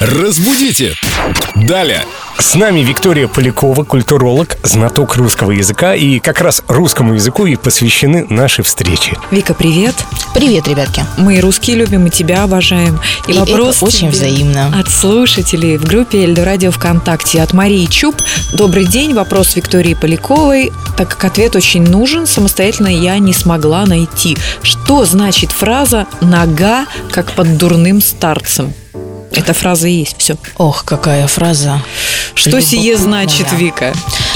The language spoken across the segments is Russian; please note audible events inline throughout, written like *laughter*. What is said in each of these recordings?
Разбудите! Далее! С нами Виктория Полякова, культуролог, знаток русского языка, и как раз русскому языку и посвящены наши встречи. Вика, привет. Привет, ребятки. Мы русские любим, и тебя обожаем. И это очень взаимно. От слушателей в группе Эльдо Радио ВКонтакте от Марии Чуб. Добрый день, вопрос Виктории Поляковой. Так как ответ очень нужен, самостоятельно я не смогла найти. Что значит фраза «нога, как под дурным старцем»? Эта фраза и есть, все. Ох, какая фраза. Что сие значит, Вика?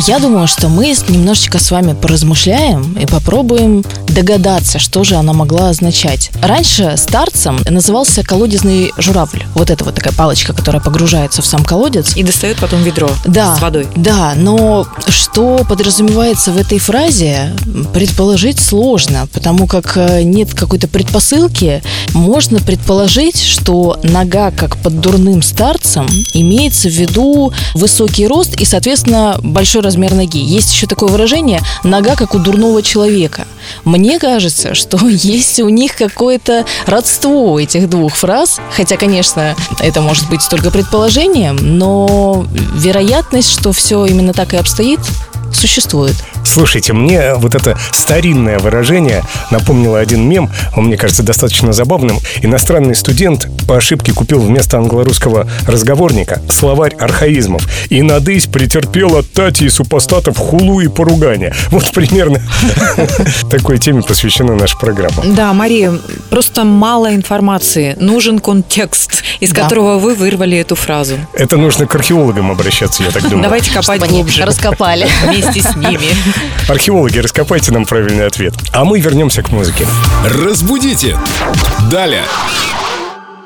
Я думаю, что мы немножечко с вами поразмышляем и попробуем догадаться, что же она могла означать. Раньше старцем назывался колодезный журавль. Вот это вот такая палочка, которая погружается в сам колодец. И достает потом ведро Да, с водой. да, но что подразумевается в этой фразе, предположить сложно, потому как э, нет какой-то предпосылки. Можно предположить, что нога, как под дурным старцем, имеется в виду высокий рост и, соответственно, большой размер ноги. Есть еще такое выражение «нога, как у дурного человека». Мне кажется, что *laughs* есть у них какое-то родство этих двух фраз, хотя, конечно, это может быть только предположением, но вероятность, что все именно так и обстоит, существует. Слушайте, мне вот это старинное выражение напомнило один мем, он мне кажется достаточно забавным. Иностранный студент по ошибке купил вместо англо-русского разговорника словарь архаизмов. И надысь претерпела тати и супостатов хулу и поругание. Вот примерно *laughs* такой теме посвящена наша программа. Да, Мария, просто мало информации. Нужен контекст, из которого вы вырвали эту фразу. Это нужно к археологам обращаться, я так думаю. Давайте копать глубже. раскопали. *laughs* Вместе с ними. Археологи, раскопайте нам правильный ответ. А мы вернемся к музыке. Разбудите! Далее!